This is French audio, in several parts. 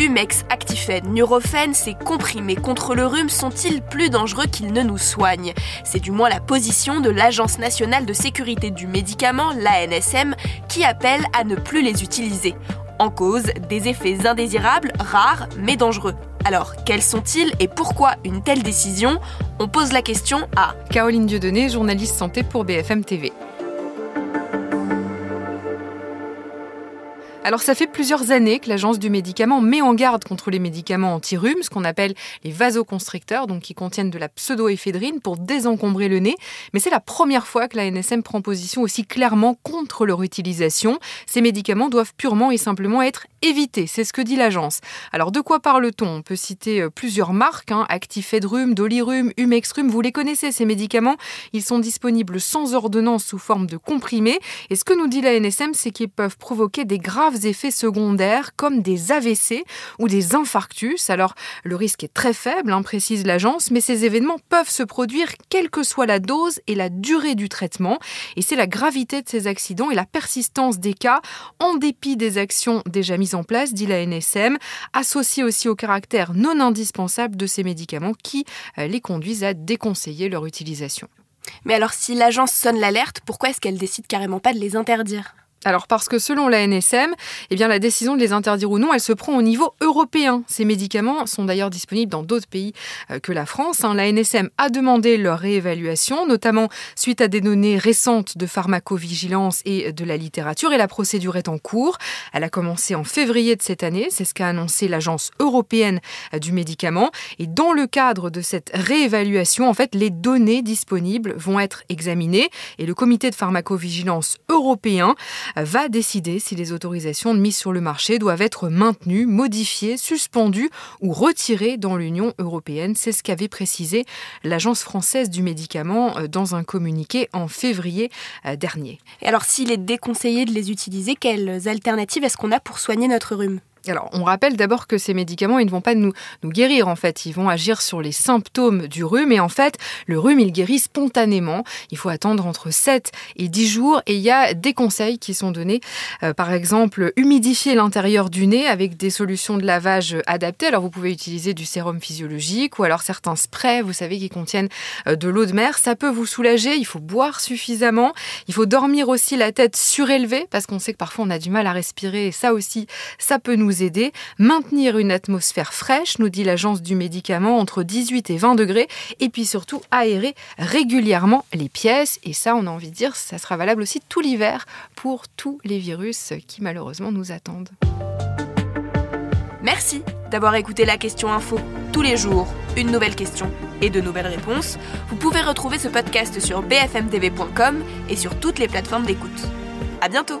Humex, Actifed, Nurofen, ces comprimés contre le rhume sont-ils plus dangereux qu'ils ne nous soignent? C'est du moins la position de l'Agence nationale de sécurité du médicament, l'ANSM, qui appelle à ne plus les utiliser. En cause, des effets indésirables, rares mais dangereux. Alors, quels sont-ils et pourquoi une telle décision? On pose la question à Caroline Dieudonné, journaliste santé pour BFM TV. Alors ça fait plusieurs années que l'agence du médicament met en garde contre les médicaments anti-rhume, ce qu'on appelle les vasoconstricteurs, donc qui contiennent de la pseudoéphédrine pour désencombrer le nez. Mais c'est la première fois que la NSM prend position aussi clairement contre leur utilisation. Ces médicaments doivent purement et simplement être évités, c'est ce que dit l'agence. Alors de quoi parle-t-on? On peut citer euh, plusieurs marques, hein, Actifedrum, Dolirum, Humextrum, vous les connaissez ces médicaments, ils sont disponibles sans ordonnance sous forme de comprimés. Et ce que nous dit la NSM, c'est qu'ils peuvent provoquer des graves effets secondaires comme des AVC ou des infarctus. Alors le risque est très faible, hein, précise l'agence, mais ces événements peuvent se produire quelle que soit la dose et la durée du traitement. Et c'est la gravité de ces accidents et la persistance des cas, en dépit des actions déjà mises en place, dit la NSM, associées aussi au caractère non indispensable de ces médicaments qui euh, les conduisent à déconseiller leur utilisation. Mais alors si l'agence sonne l'alerte, pourquoi est-ce qu'elle décide carrément pas de les interdire? Alors parce que selon la NSM, eh bien la décision de les interdire ou non, elle se prend au niveau européen. Ces médicaments sont d'ailleurs disponibles dans d'autres pays euh, que la France. Hein. La NSM a demandé leur réévaluation, notamment suite à des données récentes de pharmacovigilance et de la littérature, et la procédure est en cours. Elle a commencé en février de cette année, c'est ce qu'a annoncé l'Agence européenne euh, du médicament. Et dans le cadre de cette réévaluation, en fait, les données disponibles vont être examinées, et le comité de pharmacovigilance européen va décider si les autorisations de mise sur le marché doivent être maintenues, modifiées, suspendues ou retirées dans l'Union européenne. C'est ce qu'avait précisé l'Agence française du médicament euh, dans un communiqué en février euh, dernier. Et alors s'il est déconseillé de les utiliser, quelles alternatives est-ce qu'on a pour soigner notre rhume? Alors, on rappelle d'abord que ces médicaments, ils ne vont pas nous, nous guérir en fait, ils vont agir sur les symptômes du rhume et en fait, le rhume, il guérit spontanément. Il faut attendre entre 7 et 10 jours et il y a des conseils qui sont donnés. Euh, par exemple, humidifier l'intérieur du nez avec des solutions de lavage adaptées. Alors, vous pouvez utiliser du sérum physiologique ou alors certains sprays, vous savez, qui contiennent euh, de l'eau de mer. Ça peut vous soulager, il faut boire suffisamment. Il faut dormir aussi la tête surélevée parce qu'on sait que parfois on a du mal à respirer et ça aussi, ça peut aider. Maintenir une atmosphère fraîche, nous dit l'agence du médicament, entre 18 et 20 degrés. Et puis surtout, aérer régulièrement les pièces. Et ça, on a envie de dire, ça sera valable aussi tout l'hiver pour tous les virus qui malheureusement nous attendent. Merci d'avoir écouté la question info. Tous les jours, une nouvelle question et de nouvelles réponses. Vous pouvez retrouver ce podcast sur bfmtv.com et sur toutes les plateformes d'écoute. À bientôt!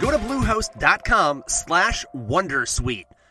Go to bluehost.com slash wondersuite